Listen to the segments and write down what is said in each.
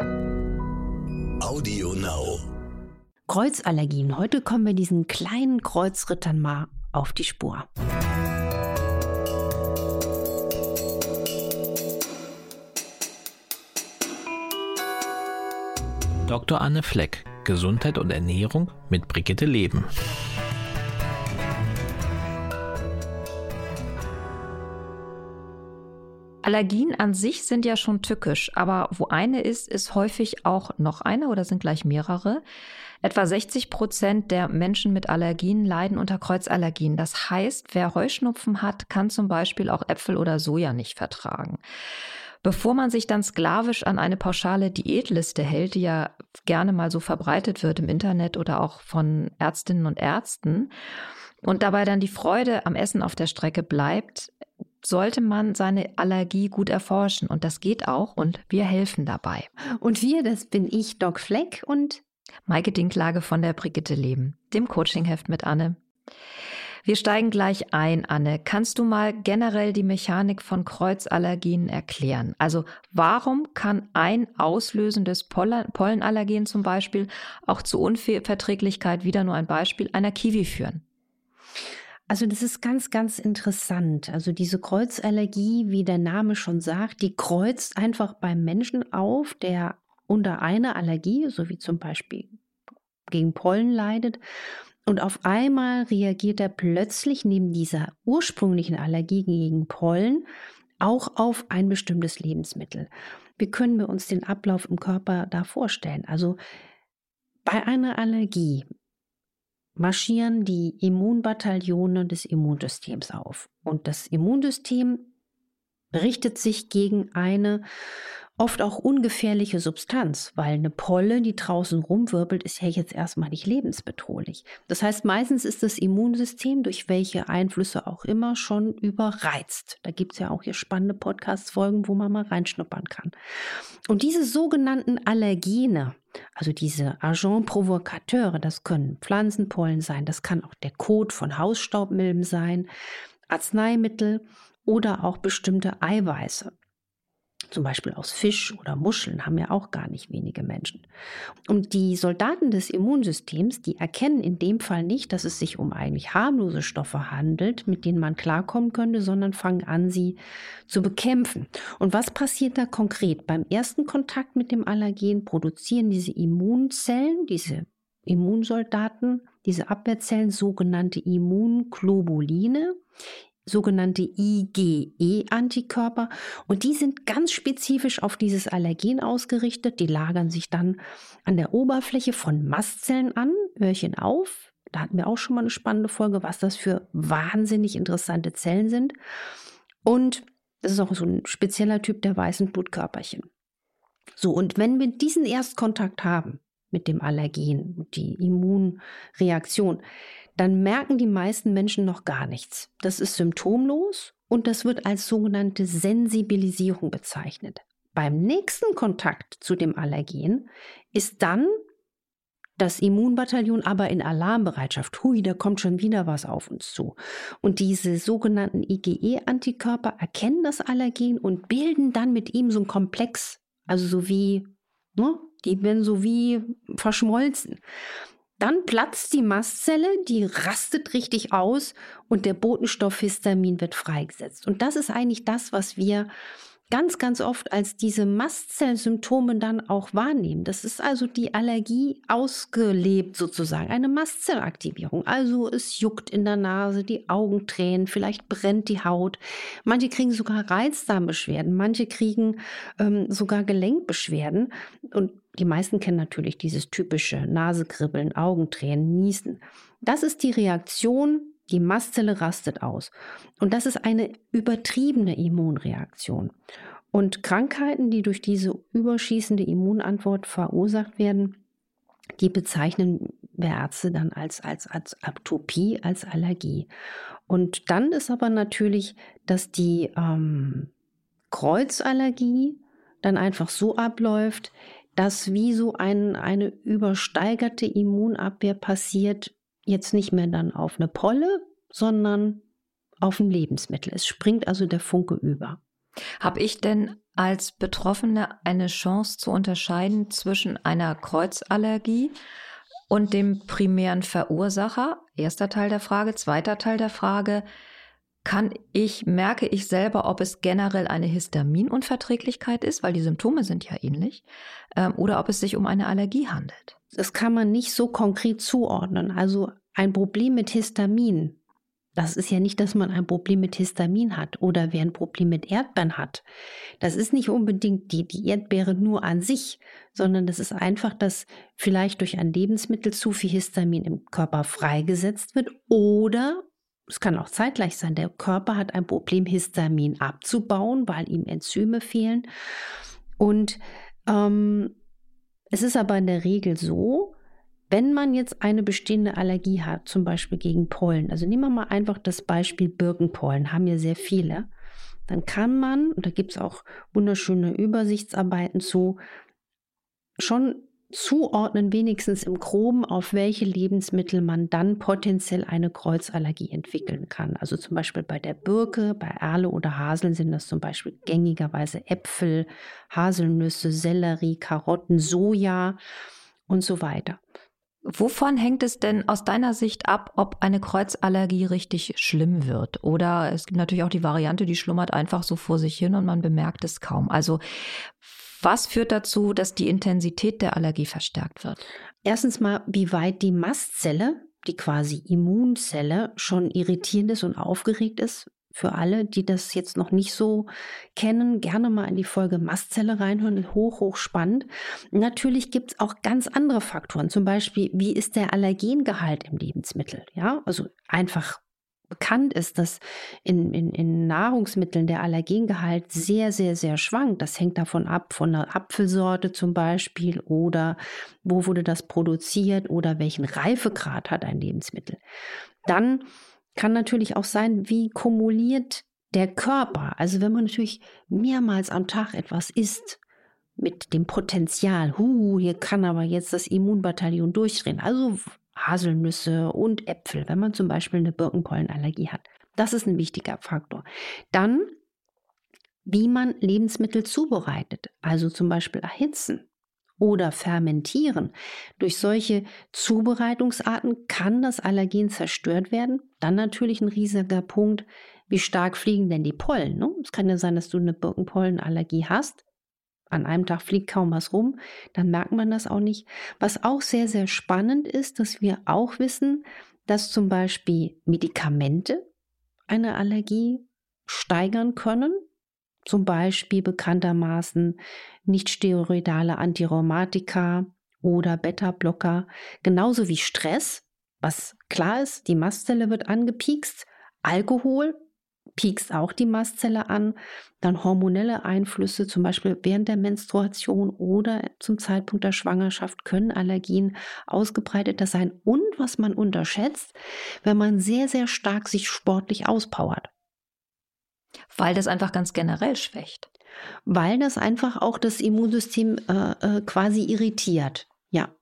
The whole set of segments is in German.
Audio Now. Kreuzallergien. Heute kommen wir diesen kleinen Kreuzrittern mal auf die Spur. Dr. Anne Fleck, Gesundheit und Ernährung mit Brigitte Leben. Allergien an sich sind ja schon tückisch, aber wo eine ist, ist häufig auch noch eine oder sind gleich mehrere. Etwa 60 Prozent der Menschen mit Allergien leiden unter Kreuzallergien. Das heißt, wer Heuschnupfen hat, kann zum Beispiel auch Äpfel oder Soja nicht vertragen. Bevor man sich dann sklavisch an eine pauschale Diätliste hält, die ja gerne mal so verbreitet wird im Internet oder auch von Ärztinnen und Ärzten, und dabei dann die Freude am Essen auf der Strecke bleibt, sollte man seine Allergie gut erforschen. Und das geht auch und wir helfen dabei. Und wir, das bin ich, Doc Fleck und Maike Dinklage von der Brigitte Leben, dem Coachingheft mit Anne. Wir steigen gleich ein, Anne. Kannst du mal generell die Mechanik von Kreuzallergien erklären? Also warum kann ein auslösendes Pollenallergen zum Beispiel auch zu Unverträglichkeit, wieder nur ein Beispiel, einer Kiwi führen? Also das ist ganz, ganz interessant. Also diese Kreuzallergie, wie der Name schon sagt, die kreuzt einfach beim Menschen auf, der unter einer Allergie, so wie zum Beispiel gegen Pollen leidet. Und auf einmal reagiert er plötzlich neben dieser ursprünglichen Allergie gegen Pollen auch auf ein bestimmtes Lebensmittel. Wie können wir uns den Ablauf im Körper da vorstellen? Also bei einer Allergie marschieren die Immunbataillone des Immunsystems auf. Und das Immunsystem richtet sich gegen eine oft auch ungefährliche Substanz, weil eine Polle, die draußen rumwirbelt, ist ja jetzt erstmal nicht lebensbedrohlich. Das heißt, meistens ist das Immunsystem durch welche Einflüsse auch immer schon überreizt. Da gibt es ja auch hier spannende Podcast-Folgen, wo man mal reinschnuppern kann. Und diese sogenannten Allergene, also diese Agent provocateure, das können Pflanzenpollen sein, das kann auch der Kot von Hausstaubmilben sein, Arzneimittel oder auch bestimmte Eiweiße zum Beispiel aus Fisch oder Muscheln, haben ja auch gar nicht wenige Menschen. Und die Soldaten des Immunsystems, die erkennen in dem Fall nicht, dass es sich um eigentlich harmlose Stoffe handelt, mit denen man klarkommen könnte, sondern fangen an, sie zu bekämpfen. Und was passiert da konkret? Beim ersten Kontakt mit dem Allergen produzieren diese Immunzellen, diese Immunsoldaten, diese Abwehrzellen sogenannte Immunglobuline sogenannte IgE-Antikörper und die sind ganz spezifisch auf dieses Allergen ausgerichtet. Die lagern sich dann an der Oberfläche von Mastzellen an, Hörchen auf. Da hatten wir auch schon mal eine spannende Folge, was das für wahnsinnig interessante Zellen sind. Und das ist auch so ein spezieller Typ der weißen Blutkörperchen. So, und wenn wir diesen Erstkontakt haben mit dem Allergen, die Immunreaktion, dann merken die meisten Menschen noch gar nichts. Das ist symptomlos und das wird als sogenannte Sensibilisierung bezeichnet. Beim nächsten Kontakt zu dem Allergen ist dann das Immunbataillon aber in Alarmbereitschaft. Hui, da kommt schon wieder was auf uns zu. Und diese sogenannten IgE-Antikörper erkennen das Allergen und bilden dann mit ihm so ein Komplex. Also so wie, ne, die werden so wie verschmolzen. Dann platzt die Mastzelle, die rastet richtig aus und der Botenstoff Histamin wird freigesetzt. Und das ist eigentlich das, was wir ganz, ganz oft als diese Mastzellsymptome dann auch wahrnehmen. Das ist also die Allergie ausgelebt sozusagen, eine Mastzellaktivierung. Also es juckt in der Nase, die Augen tränen, vielleicht brennt die Haut. Manche kriegen sogar Reizdarmbeschwerden, manche kriegen ähm, sogar Gelenkbeschwerden. Und die meisten kennen natürlich dieses typische Nasekribbeln, Augentränen, Niesen. Das ist die Reaktion, die Mastzelle rastet aus. Und das ist eine übertriebene Immunreaktion. Und Krankheiten, die durch diese überschießende Immunantwort verursacht werden, die bezeichnen wir Ärzte dann als, als, als Atopie, als Allergie. Und dann ist aber natürlich, dass die ähm, Kreuzallergie dann einfach so abläuft, dass wie so ein, eine übersteigerte Immunabwehr passiert, jetzt nicht mehr dann auf eine Polle, sondern auf ein Lebensmittel. Es springt also der Funke über. Habe ich denn als Betroffene eine Chance zu unterscheiden zwischen einer Kreuzallergie und dem primären Verursacher? Erster Teil der Frage. Zweiter Teil der Frage. Kann ich, merke ich selber, ob es generell eine Histaminunverträglichkeit ist, weil die Symptome sind ja ähnlich, ähm, oder ob es sich um eine Allergie handelt? Das kann man nicht so konkret zuordnen. Also ein Problem mit Histamin das ist ja nicht, dass man ein Problem mit Histamin hat oder wer ein Problem mit Erdbeeren hat. Das ist nicht unbedingt die, die Erdbeere nur an sich, sondern das ist einfach, dass vielleicht durch ein Lebensmittel zu viel Histamin im Körper freigesetzt wird oder es kann auch zeitgleich sein, der Körper hat ein Problem, Histamin abzubauen, weil ihm Enzyme fehlen. Und ähm, es ist aber in der Regel so, wenn man jetzt eine bestehende Allergie hat, zum Beispiel gegen Pollen, also nehmen wir mal einfach das Beispiel Birkenpollen, haben ja sehr viele, dann kann man, und da gibt es auch wunderschöne Übersichtsarbeiten zu, schon zuordnen, wenigstens im Groben, auf welche Lebensmittel man dann potenziell eine Kreuzallergie entwickeln kann. Also zum Beispiel bei der Birke, bei Erle oder Haseln sind das zum Beispiel gängigerweise Äpfel, Haselnüsse, Sellerie, Karotten, Soja und so weiter. Wovon hängt es denn aus deiner Sicht ab, ob eine Kreuzallergie richtig schlimm wird? Oder es gibt natürlich auch die Variante, die schlummert einfach so vor sich hin und man bemerkt es kaum. Also was führt dazu, dass die Intensität der Allergie verstärkt wird? Erstens mal, wie weit die Mastzelle, die quasi Immunzelle, schon irritierend ist und aufgeregt ist für alle, die das jetzt noch nicht so kennen, gerne mal in die Folge Mastzelle reinhören. Hoch, hoch spannend. Natürlich gibt es auch ganz andere Faktoren. Zum Beispiel, wie ist der Allergengehalt im Lebensmittel? Ja, also einfach bekannt ist, dass in, in, in Nahrungsmitteln der Allergengehalt sehr, sehr, sehr schwankt. Das hängt davon ab, von der Apfelsorte zum Beispiel oder wo wurde das produziert oder welchen Reifegrad hat ein Lebensmittel. Dann kann natürlich auch sein, wie kumuliert der Körper. Also wenn man natürlich mehrmals am Tag etwas isst, mit dem Potenzial, hu, hier kann aber jetzt das Immunbataillon durchdrehen. Also Haselnüsse und Äpfel, wenn man zum Beispiel eine Birkenpollenallergie hat. Das ist ein wichtiger Faktor. Dann, wie man Lebensmittel zubereitet, also zum Beispiel erhitzen oder fermentieren. Durch solche Zubereitungsarten kann das Allergen zerstört werden. Dann natürlich ein riesiger Punkt, wie stark fliegen denn die Pollen. Ne? Es kann ja sein, dass du eine Birkenpollenallergie hast. An einem Tag fliegt kaum was rum, dann merkt man das auch nicht. Was auch sehr, sehr spannend ist, dass wir auch wissen, dass zum Beispiel Medikamente eine Allergie steigern können. Zum Beispiel bekanntermaßen nicht-steroidale Antirheumatika oder Beta-Blocker, genauso wie Stress, was klar ist, die Mastzelle wird angepiekst, Alkohol piekst auch die Mastzelle an, dann hormonelle Einflüsse, zum Beispiel während der Menstruation oder zum Zeitpunkt der Schwangerschaft, können Allergien ausgebreiteter sein. Und was man unterschätzt, wenn man sehr, sehr stark sich sportlich auspowert. Weil das einfach ganz generell schwächt. Weil das einfach auch das Immunsystem äh, äh, quasi irritiert. Ja.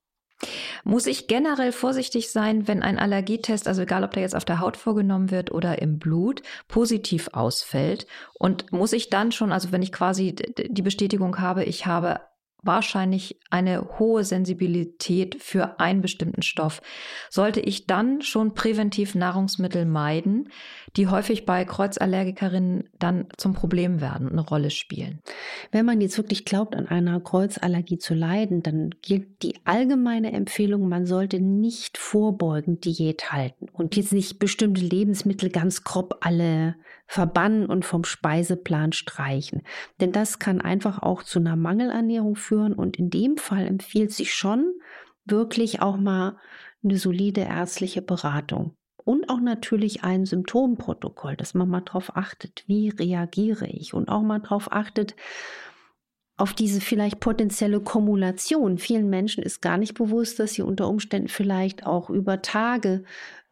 Muss ich generell vorsichtig sein, wenn ein Allergietest, also egal ob der jetzt auf der Haut vorgenommen wird oder im Blut, positiv ausfällt? Und muss ich dann schon, also wenn ich quasi die Bestätigung habe, ich habe wahrscheinlich eine hohe Sensibilität für einen bestimmten Stoff. Sollte ich dann schon präventiv Nahrungsmittel meiden, die häufig bei Kreuzallergikerinnen dann zum Problem werden, eine Rolle spielen? Wenn man jetzt wirklich glaubt, an einer Kreuzallergie zu leiden, dann gilt die allgemeine Empfehlung, man sollte nicht vorbeugend Diät halten und jetzt nicht bestimmte Lebensmittel ganz grob alle verbannen und vom Speiseplan streichen. Denn das kann einfach auch zu einer Mangelernährung führen und in dem Fall empfiehlt sich schon wirklich auch mal eine solide ärztliche Beratung. Und auch natürlich ein Symptomprotokoll, dass man mal darauf achtet, wie reagiere ich und auch mal darauf achtet, auf diese vielleicht potenzielle Kumulation. Vielen Menschen ist gar nicht bewusst, dass sie unter Umständen vielleicht auch über Tage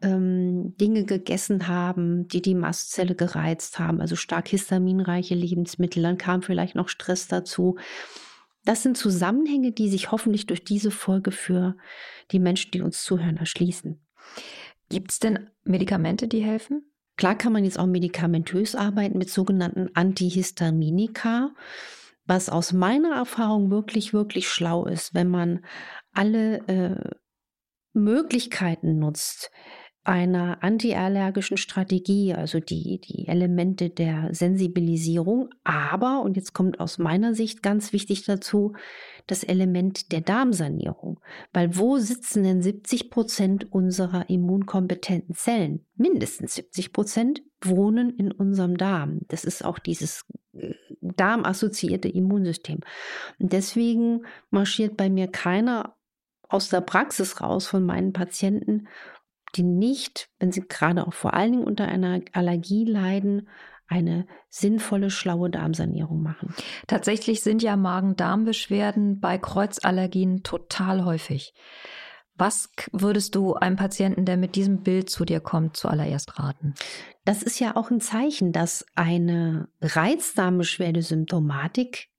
ähm, Dinge gegessen haben, die die Mastzelle gereizt haben, also stark histaminreiche Lebensmittel, dann kam vielleicht noch Stress dazu. Das sind Zusammenhänge, die sich hoffentlich durch diese Folge für die Menschen, die uns zuhören, erschließen. Gibt es denn Medikamente, die helfen? Klar kann man jetzt auch medikamentös arbeiten mit sogenannten Antihistaminika. was aus meiner Erfahrung wirklich, wirklich schlau ist, wenn man alle äh, Möglichkeiten nutzt, einer antiallergischen Strategie, also die, die Elemente der Sensibilisierung, aber, und jetzt kommt aus meiner Sicht ganz wichtig dazu, das Element der Darmsanierung. Weil wo sitzen denn 70 Prozent unserer immunkompetenten Zellen? Mindestens 70 Prozent wohnen in unserem Darm. Das ist auch dieses äh, darmassoziierte Immunsystem. Und deswegen marschiert bei mir keiner aus der Praxis raus von meinen Patienten die nicht, wenn sie gerade auch vor allen Dingen unter einer Allergie leiden, eine sinnvolle, schlaue Darmsanierung machen. Tatsächlich sind ja Magen-Darm-Beschwerden bei Kreuzallergien total häufig. Was würdest du einem Patienten, der mit diesem Bild zu dir kommt, zuallererst raten? Das ist ja auch ein Zeichen, dass eine Reizdarmbeschwerdesymptomatik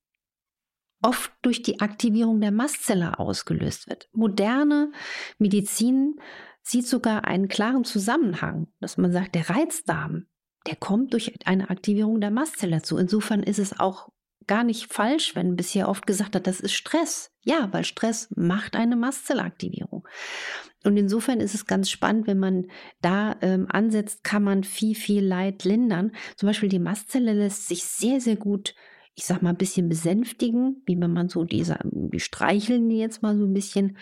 oft durch die Aktivierung der Mastzelle ausgelöst wird. Moderne Medizin sieht sogar einen klaren Zusammenhang, dass man sagt, der Reizdarm, der kommt durch eine Aktivierung der Mastzelle zu. Insofern ist es auch gar nicht falsch, wenn bisher oft gesagt hat, das ist Stress. Ja, weil Stress macht eine Mastzellaktivierung. Und insofern ist es ganz spannend, wenn man da ähm, ansetzt, kann man viel, viel Leid lindern. Zum Beispiel die Mastzelle lässt sich sehr, sehr gut ich sag mal, ein bisschen besänftigen, wie wenn man so diese, die streicheln die jetzt mal so ein bisschen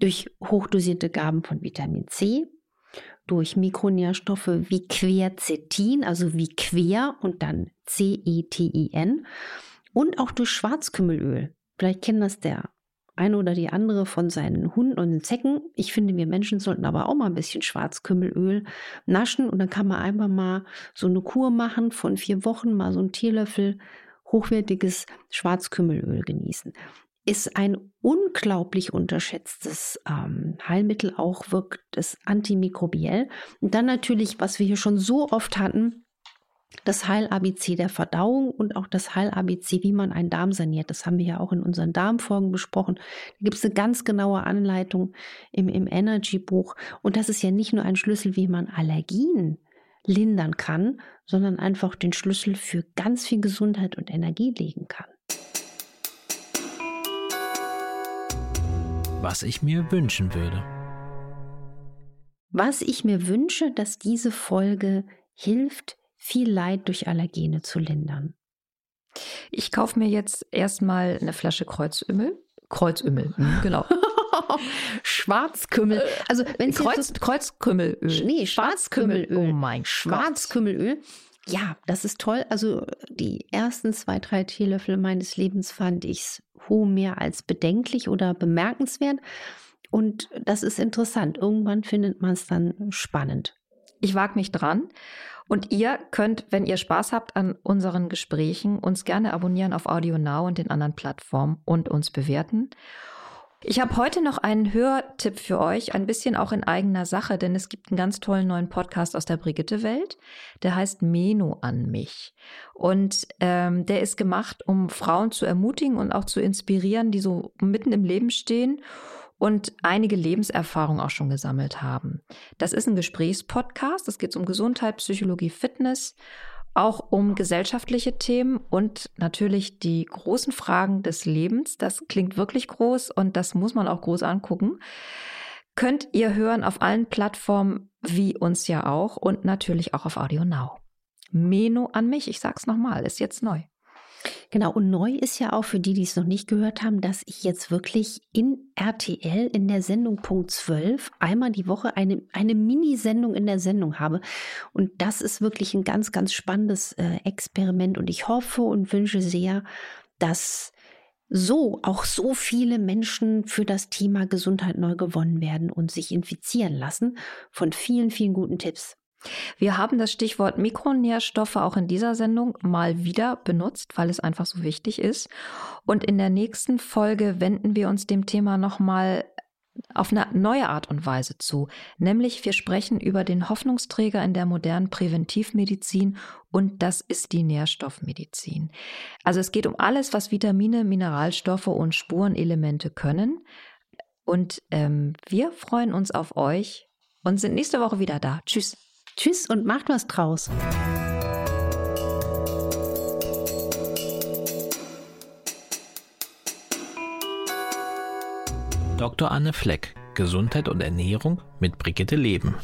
durch hochdosierte Gaben von Vitamin C, durch Mikronährstoffe wie Quercetin, also wie Quer und dann C-E-T-I-N und auch durch Schwarzkümmelöl. Vielleicht kennen das der eine oder die andere von seinen Hunden und den Zecken. Ich finde, wir Menschen sollten aber auch mal ein bisschen Schwarzkümmelöl naschen und dann kann man einfach mal so eine Kur machen von vier Wochen, mal so einen Teelöffel hochwertiges Schwarzkümmelöl genießen ist ein unglaublich unterschätztes ähm, Heilmittel, auch wirkt es antimikrobiell. Und dann natürlich, was wir hier schon so oft hatten, das Heil-ABC der Verdauung und auch das Heil-ABC, wie man einen Darm saniert. Das haben wir ja auch in unseren Darmfolgen besprochen. Da gibt es eine ganz genaue Anleitung im, im Energy-Buch. Und das ist ja nicht nur ein Schlüssel, wie man Allergien lindern kann, sondern einfach den Schlüssel für ganz viel Gesundheit und Energie legen kann. was ich mir wünschen würde. Was ich mir wünsche, dass diese Folge hilft, viel Leid durch Allergene zu lindern. Ich kaufe mir jetzt erstmal eine Flasche Kreuzümmel. Kreuzümmel, hm, genau. Schwarzkümmel. Also wenn Kreuz, so Kreuzkümmelöl. Nee, Schwarzkümmelöl. Oh mein Schwarzkümmelöl. Ja, das ist toll. Also die ersten zwei, drei Teelöffel meines Lebens fand ich es mehr als bedenklich oder bemerkenswert. Und das ist interessant. Irgendwann findet man es dann spannend. Ich wage mich dran. Und ihr könnt, wenn ihr Spaß habt an unseren Gesprächen, uns gerne abonnieren auf Audio Now und den anderen Plattformen und uns bewerten. Ich habe heute noch einen Hörtipp für euch, ein bisschen auch in eigener Sache, denn es gibt einen ganz tollen neuen Podcast aus der Brigitte-Welt, der heißt Meno an mich. Und ähm, der ist gemacht, um Frauen zu ermutigen und auch zu inspirieren, die so mitten im Leben stehen und einige Lebenserfahrungen auch schon gesammelt haben. Das ist ein Gesprächspodcast, es geht um Gesundheit, Psychologie, Fitness auch um gesellschaftliche Themen und natürlich die großen Fragen des Lebens. Das klingt wirklich groß und das muss man auch groß angucken. Könnt ihr hören auf allen Plattformen, wie uns ja auch und natürlich auch auf Audio Now. Meno an mich, ich sag's nochmal, ist jetzt neu. Genau, und neu ist ja auch für die, die es noch nicht gehört haben, dass ich jetzt wirklich in RTL in der Sendung Punkt 12 einmal die Woche eine, eine Mini-Sendung in der Sendung habe. Und das ist wirklich ein ganz, ganz spannendes äh, Experiment. Und ich hoffe und wünsche sehr, dass so auch so viele Menschen für das Thema Gesundheit neu gewonnen werden und sich infizieren lassen von vielen, vielen guten Tipps. Wir haben das Stichwort Mikronährstoffe auch in dieser Sendung mal wieder benutzt, weil es einfach so wichtig ist. Und in der nächsten Folge wenden wir uns dem Thema nochmal auf eine neue Art und Weise zu. Nämlich wir sprechen über den Hoffnungsträger in der modernen Präventivmedizin und das ist die Nährstoffmedizin. Also es geht um alles, was Vitamine, Mineralstoffe und Spurenelemente können. Und ähm, wir freuen uns auf euch und sind nächste Woche wieder da. Tschüss. Tschüss und macht was draus. Dr. Anne Fleck, Gesundheit und Ernährung mit Brigitte Leben.